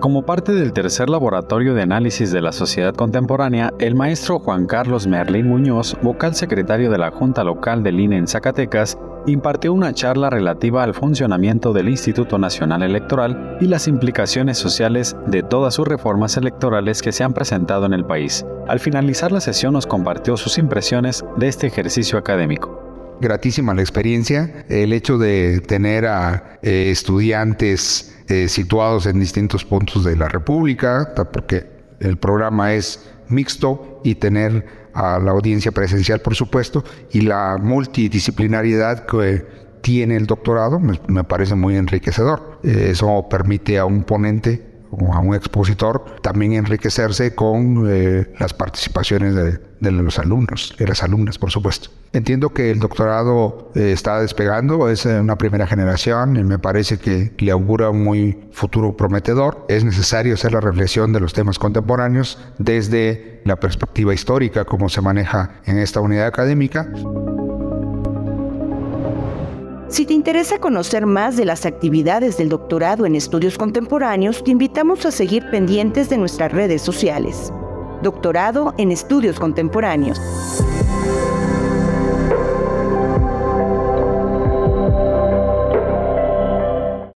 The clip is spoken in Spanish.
Como parte del tercer laboratorio de análisis de la sociedad contemporánea, el maestro Juan Carlos Merlín Muñoz, vocal secretario de la Junta Local del INE en Zacatecas, impartió una charla relativa al funcionamiento del Instituto Nacional Electoral y las implicaciones sociales de todas sus reformas electorales que se han presentado en el país. Al finalizar la sesión nos compartió sus impresiones de este ejercicio académico gratísima la experiencia. El hecho de tener a eh, estudiantes eh, situados en distintos puntos de la República, porque el programa es mixto y tener a la audiencia presencial, por supuesto, y la multidisciplinariedad que tiene el doctorado me, parece muy enriquecedor. Eso permite a un ponente a un expositor también enriquecerse con eh, las participaciones de, los alumnos, de las alumnas, por supuesto. Entiendo que el doctorado eh, está despegando, es una primera generación y me parece que le augura un muy futuro prometedor. Es necesario hacer la reflexión de los temas contemporáneos desde la perspectiva histórica, como se maneja en esta unidad académica. Si te interesa conocer más de las actividades del doctorado en estudios contemporáneos, te invitamos a seguir pendientes de nuestras redes sociales. Doctorado en Estudios Contemporáneos.